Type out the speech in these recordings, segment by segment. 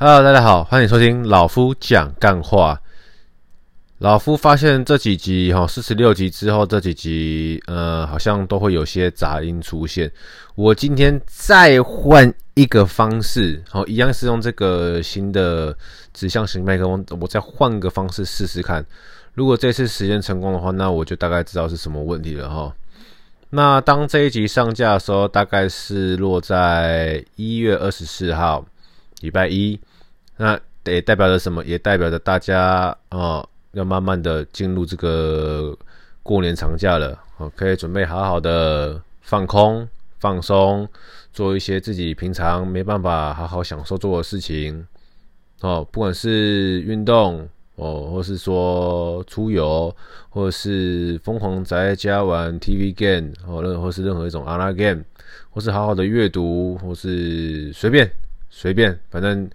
Hello，大家好，欢迎收听老夫讲干话。老夫发现这几集哈，四十六集之后这几集，呃，好像都会有些杂音出现。我今天再换一个方式，好，一样是用这个新的指向型麦克风，我再换个方式试试看。如果这次实验成功的话，那我就大概知道是什么问题了哈。那当这一集上架的时候，大概是落在一月二十四号，礼拜一。那也代表着什么？也代表着大家哦，要慢慢的进入这个过年长假了哦，可以准备好好的放空、放松，做一些自己平常没办法好好享受做的事情哦，不管是运动。哦，或是说出游，或者是疯狂宅在家玩 TV game，哦，任或是任何一种 online game，或是好好的阅读，或是随便随便，反正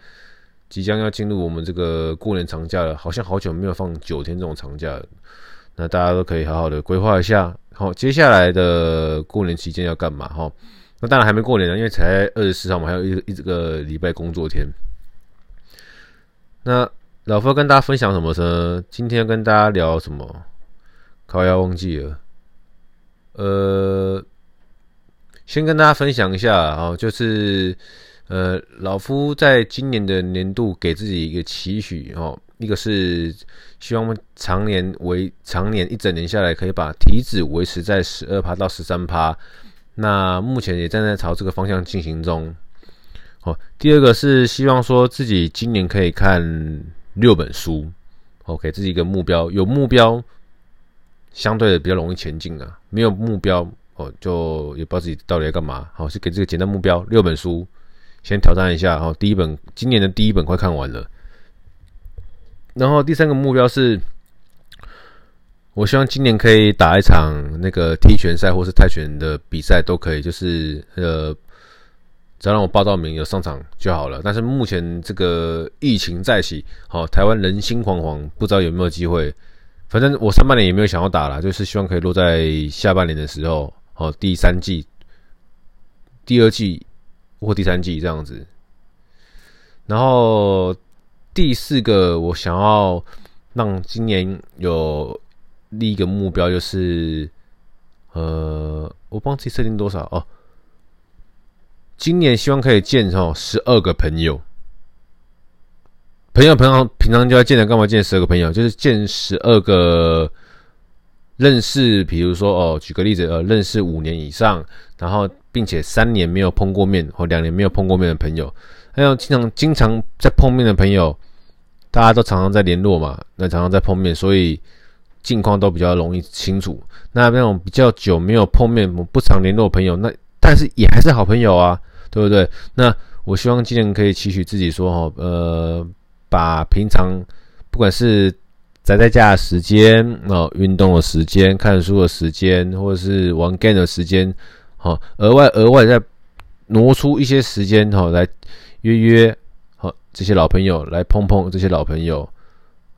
即将要进入我们这个过年长假了，好像好久没有放九天这种长假了，那大家都可以好好的规划一下，好，接下来的过年期间要干嘛？哈，那当然还没过年呢，因为才二十四号嘛，还有一一这个礼拜工作天，那。老夫要跟大家分享什么呢？今天要跟大家聊什么？靠腰忘记了。呃，先跟大家分享一下啊，就是呃，老夫在今年的年度给自己一个期许哦，一个是希望常年维常年一整年下来可以把体脂维持在十二趴到十三趴，那目前也正在朝这个方向进行中。哦，第二个是希望说自己今年可以看。六本书，哦，给自己一个目标。有目标，相对的比较容易前进啊。没有目标，哦，就也不知道自己到底要干嘛。好，是给这个简单目标，六本书，先挑战一下。好，第一本，今年的第一本快看完了。然后第三个目标是，我希望今年可以打一场那个踢拳赛或是泰拳的比赛都可以，就是呃。只要让我报到名有上场就好了，但是目前这个疫情再起，好，台湾人心惶惶，不知道有没有机会。反正我上半年也没有想要打了，就是希望可以落在下半年的时候，好，第三季、第二季或第三季这样子。然后第四个，我想要让今年有立一个目标，就是呃，我帮自己设定多少哦。今年希望可以见哦十二个朋友，朋友平常平常就要见的，干嘛见十二个朋友？就是见十二个认识，比如说哦，举个例子，呃，认识五年以上，然后并且三年没有碰过面或两年没有碰过面的朋友，还有经常经常在碰面的朋友，大家都常常在联络嘛，那常常在碰面，所以近况都比较容易清楚。那那种比较久没有碰面、不常联络的朋友，那但是也还是好朋友啊。对不对？那我希望今年可以期许自己说哈，呃，把平常不管是宅在家的时间、哦运动的时间、看书的时间，或者是玩 game 的时间，好，额外额外再挪出一些时间哈，来约约好这些老朋友，来碰碰这些老朋友。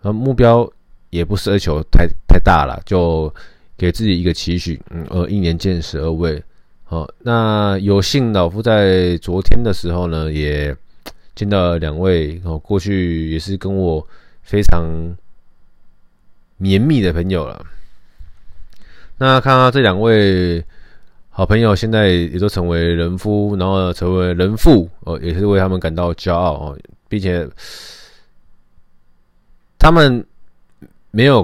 那目标也不奢求太太大了，就给自己一个期许，嗯，呃，一年见十二位。好，那有幸老夫在昨天的时候呢，也见到了两位哦，过去也是跟我非常绵密的朋友了。那看到这两位好朋友现在也都成为人夫，然后成为人父哦，也是为他们感到骄傲哦，并且他们没有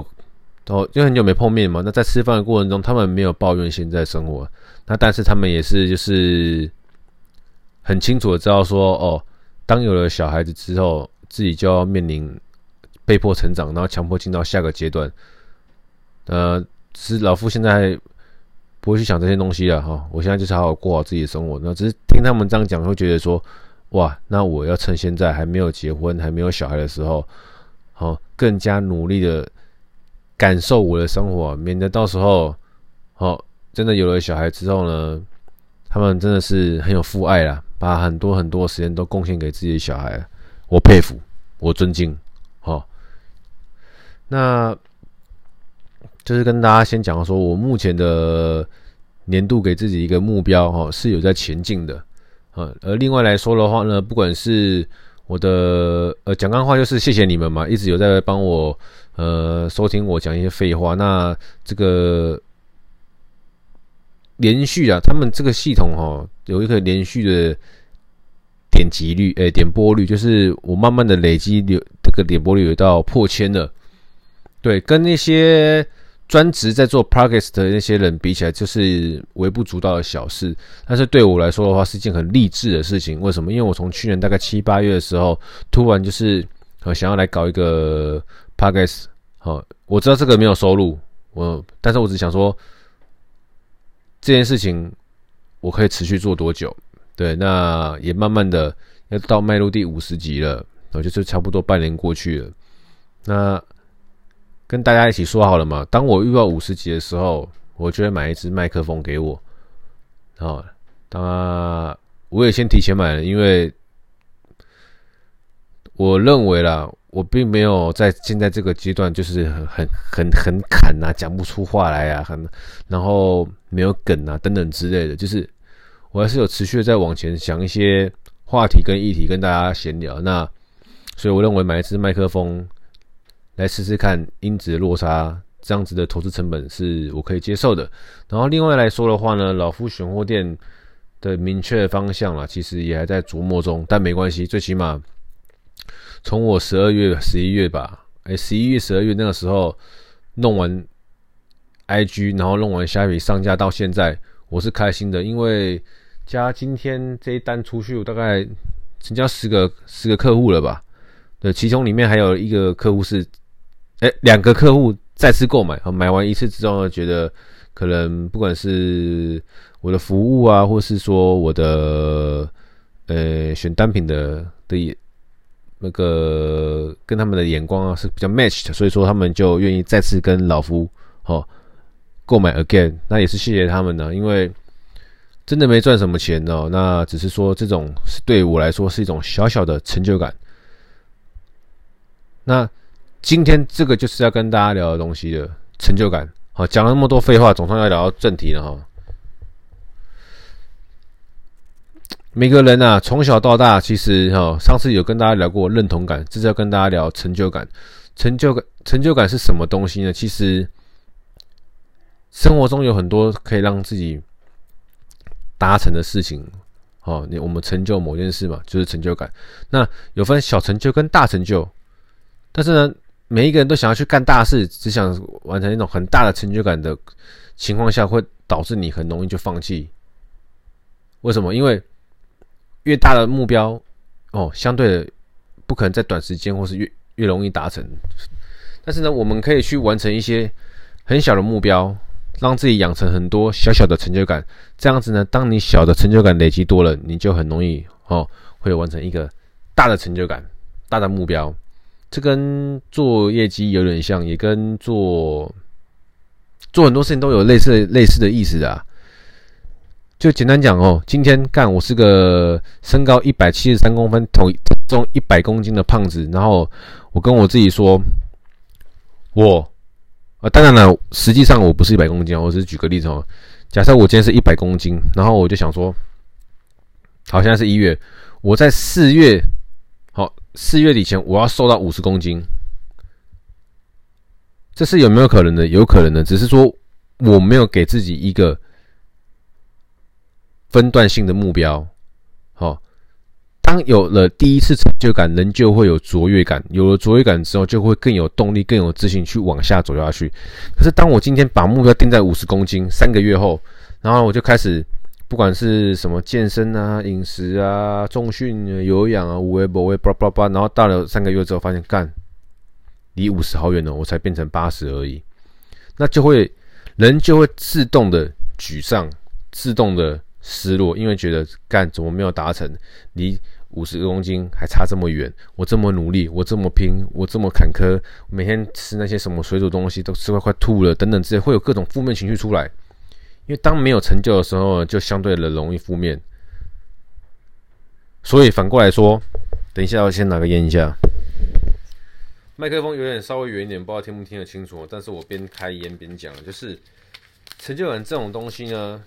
哦，因为很久没碰面嘛，那在吃饭的过程中，他们没有抱怨现在生活。那但是他们也是就是很清楚的知道说哦，当有了小孩子之后，自己就要面临被迫成长，然后强迫进到下个阶段。呃，是老夫现在不会去想这些东西了哈，我现在就是好好过好自己的生活。那只是听他们这样讲，会觉得说哇，那我要趁现在还没有结婚、还没有小孩的时候，好更加努力的感受我的生活，免得到时候好。真的有了小孩之后呢，他们真的是很有父爱啦，把很多很多时间都贡献给自己的小孩，我佩服，我尊敬，好。那就是跟大家先讲说，我目前的年度给自己一个目标，哈，是有在前进的，啊。而另外来说的话呢，不管是我的呃讲干话就是谢谢你们嘛，一直有在帮我呃收听我讲一些废话。那这个连续啊，他们这个系统哈有一个连续的点击率，诶，点播率，就是我慢慢的累积有这个点播率有到破千了。对，跟那些。专职在做 Podcast 的那些人比起来，就是微不足道的小事。但是对我来说的话，是一件很励志的事情。为什么？因为我从去年大概七八月的时候，突然就是想要来搞一个 Podcast。好，我知道这个没有收入，我，但是我只想说，这件事情我可以持续做多久？对，那也慢慢的要到迈入第五十集了，我就是差不多半年过去了。那。跟大家一起说好了嘛，当我遇到五十集的时候，我就会买一支麦克风给我。好，当然我也先提前买了，因为我认为啦，我并没有在现在这个阶段就是很很很很砍呐，讲不出话来啊，很然后没有梗啊等等之类的，就是我还是有持续的在往前想一些话题跟议题跟大家闲聊。那所以我认为买一支麦克风。来试试看音质落差，这样子的投资成本是我可以接受的。然后另外来说的话呢，老夫选货店的明确方向啦，其实也还在琢磨中，但没关系，最起码从我十二月、十一月吧，哎，十一月、十二月那个时候弄完 IG，然后弄完虾皮上架到现在，我是开心的，因为加今天这一单出去，我大概成交十个十个客户了吧？对，其中里面还有一个客户是。哎，两个客户再次购买，买完一次之后呢，觉得可能不管是我的服务啊，或是说我的呃选单品的的那个跟他们的眼光啊是比较 match 的，所以说他们就愿意再次跟老夫哦购买 again。那也是谢谢他们呢，因为真的没赚什么钱哦，那只是说这种是对我来说是一种小小的成就感。那。今天这个就是要跟大家聊的东西的成就感。好，讲了那么多废话，总算要聊到正题了哈。每个人啊，从小到大，其实哈，上次有跟大家聊过认同感，这是要跟大家聊成就感。成就感，成就感是什么东西呢？其实生活中有很多可以让自己达成的事情。哦，你我们成就某件事嘛，就是成就感。那有分小成就跟大成就，但是呢，每一个人都想要去干大事，只想完成一种很大的成就感的情况下，会导致你很容易就放弃。为什么？因为越大的目标，哦，相对的不可能在短时间或是越越容易达成。但是呢，我们可以去完成一些很小的目标，让自己养成很多小小的成就感。这样子呢，当你小的成就感累积多了，你就很容易哦，会完成一个大的成就感、大的目标。这跟做业绩有点像，也跟做做很多事情都有类似类似的意思啊。就简单讲哦，今天干我是个身高一百七十三公分、体重一百公斤的胖子，然后我跟我自己说，我啊，当然了，实际上我不是一百公斤，我只是举个例子哦。假设我今天是一百公斤，然后我就想说，好，现在是一月，我在四月。四月底前，我要瘦到五十公斤，这是有没有可能的？有可能的，只是说我没有给自己一个分段性的目标。好，当有了第一次成就感，人就会有卓越感，有了卓越感之后，就会更有动力、更有自信去往下走下去。可是，当我今天把目标定在五十公斤，三个月后，然后我就开始。不管是什么健身啊、饮食啊、重训、有氧啊、无为不为，叭叭叭，然后到了三个月之后，发现干离五十好远了，我才变成八十而已，那就会人就会自动的沮丧，自动的失落，因为觉得干怎么没有达成，离五十公斤还差这么远，我这么努力，我这么拼，我这么坎坷，每天吃那些什么水煮东西都吃快快吐了，等等之类，会有各种负面情绪出来。因为当没有成就的时候，就相对的容易负面。所以反过来说，等一下我先拿个烟一下。麦克风有点稍微远一点，不知道听不听得清楚。但是我边开烟边讲，就是成就感这种东西呢，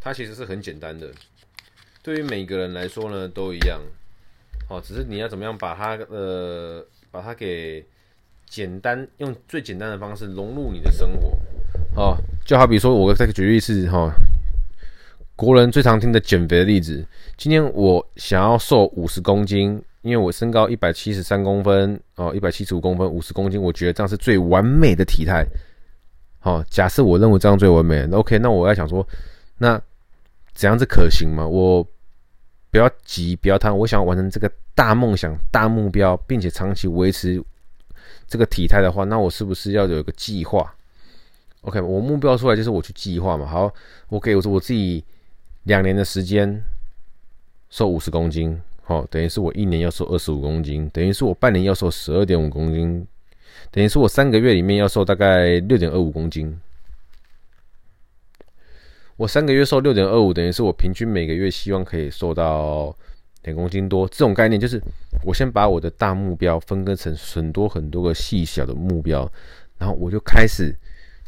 它其实是很简单的，对于每个人来说呢都一样。哦，只是你要怎么样把它呃把它给简单用最简单的方式融入你的生活，哦，就好比说我再举例是哈，国人最常听的减肥的例子，今天我想要瘦五十公斤，因为我身高一百七十三公分哦，一百七十五公分，五十公斤，我觉得这样是最完美的体态。好，假设我认为这样最完美，OK，那我要想说，那怎样子可行吗？我不要急，不要贪，我想完成这个大梦想、大目标，并且长期维持这个体态的话，那我是不是要有一个计划？OK，我目标出来就是我去计划嘛。好，我给我我自己两年的时间瘦五十公斤，好，等于是我一年要瘦二十五公斤，等于是我半年要瘦十二点五公斤。等于是我三个月里面要瘦大概六点二五公斤，我三个月瘦六点二五，等于是我平均每个月希望可以瘦到两公斤多。这种概念就是，我先把我的大目标分割成很多很多个细小的目标，然后我就开始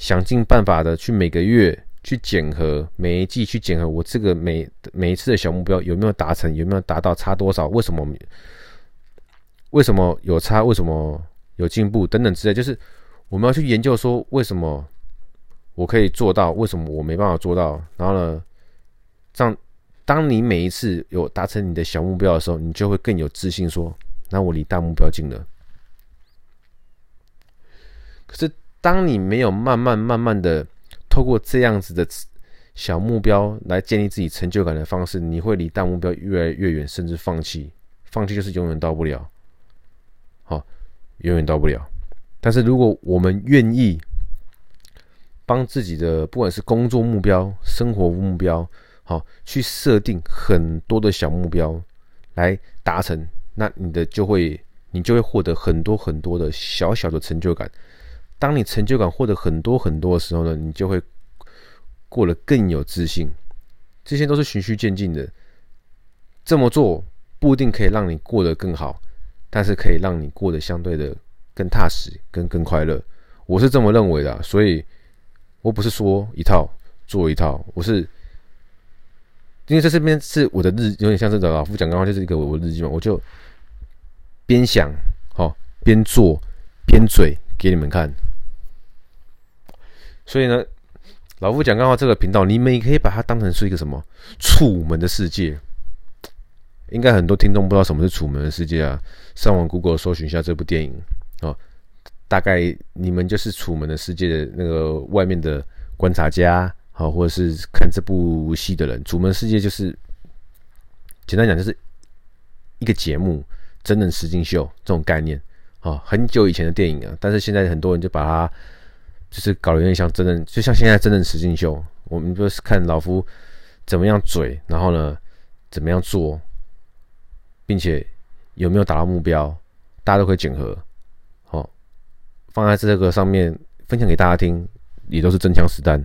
想尽办法的去每个月去检核，每一季去检核我这个每每一次的小目标有没有达成，有没有达到，差多少，为什么为什么有差，为什么？有进步等等之类，就是我们要去研究说，为什么我可以做到，为什么我没办法做到。然后呢，这样当你每一次有达成你的小目标的时候，你就会更有自信，说那我离大目标近了。可是当你没有慢慢慢慢的透过这样子的小目标来建立自己成就感的方式，你会离大目标越来越远，甚至放弃。放弃就是永远到不了。好。永远到不了，但是如果我们愿意帮自己的不管是工作目标、生活目标，好去设定很多的小目标来达成，那你的就会你就会获得很多很多的小小的成就感。当你成就感获得很多很多的时候呢，你就会过得更有自信。这些都是循序渐进的，这么做不一定可以让你过得更好。但是可以让你过得相对的更踏实、更更快乐，我是这么认为的。所以，我不是说一套做一套，我是因为在这边是我的日，有点像是老夫讲的话，就是一个我的日记嘛。我就边想好边做边嘴给你们看。所以呢，老夫讲干话这个频道，你们也可以把它当成是一个什么《楚门的世界》。应该很多听众不知道什么是《楚门的世界》啊，上网 Google 搜寻一下这部电影哦，大概你们就是《楚门的世界》的那个外面的观察家，好，或者是看这部戏的人，《楚门世界》就是简单讲就是一个节目，真人实境秀这种概念啊，很久以前的电影啊，但是现在很多人就把它就是搞得有点像真人，就像现在真人实境秀，我们就是看老夫怎么样嘴，然后呢怎么样做。并且有没有达到目标，大家都可以检核，好，放在这个上面分享给大家听，也都是真枪实弹，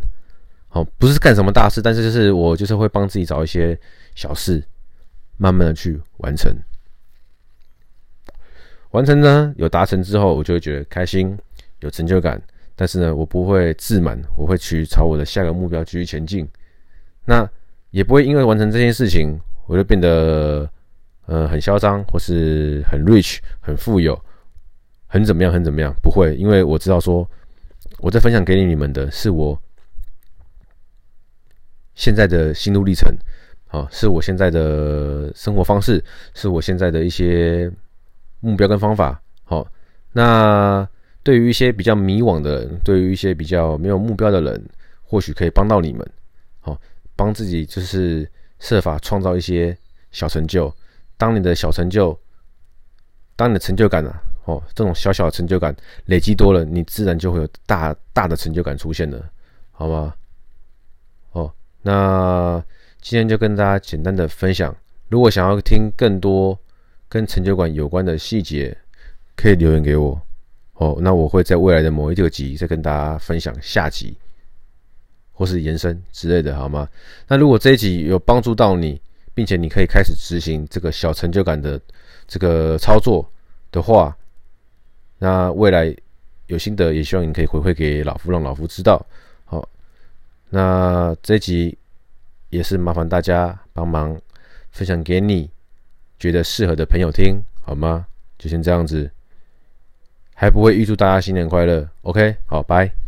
好，不是干什么大事，但是就是我就是会帮自己找一些小事，慢慢的去完成，完成呢，有达成之后，我就会觉得开心，有成就感，但是呢，我不会自满，我会去朝我的下个目标继续前进，那也不会因为完成这件事情，我就变得。呃，很嚣张，或是很 rich，很富有，很怎么样，很怎么样？不会，因为我知道说，我在分享给你们的是我现在的心路历程，好，是我现在的生活方式，是我现在的一些目标跟方法。好，那对于一些比较迷惘的人，对于一些比较没有目标的人，或许可以帮到你们。好，帮自己就是设法创造一些小成就。当你的小成就，当你的成就感啊，哦，这种小小的成就感累积多了，你自然就会有大大的成就感出现了，好吗？哦，那今天就跟大家简单的分享。如果想要听更多跟成就感有关的细节，可以留言给我。哦，那我会在未来的某一个集再跟大家分享下集，或是延伸之类的，好吗？那如果这一集有帮助到你，并且你可以开始执行这个小成就感的这个操作的话，那未来有心得也希望你可以回馈给老夫，让老夫知道。好，那这一集也是麻烦大家帮忙分享给你觉得适合的朋友听，好吗？就先这样子，还不会预祝大家新年快乐。OK，好，拜。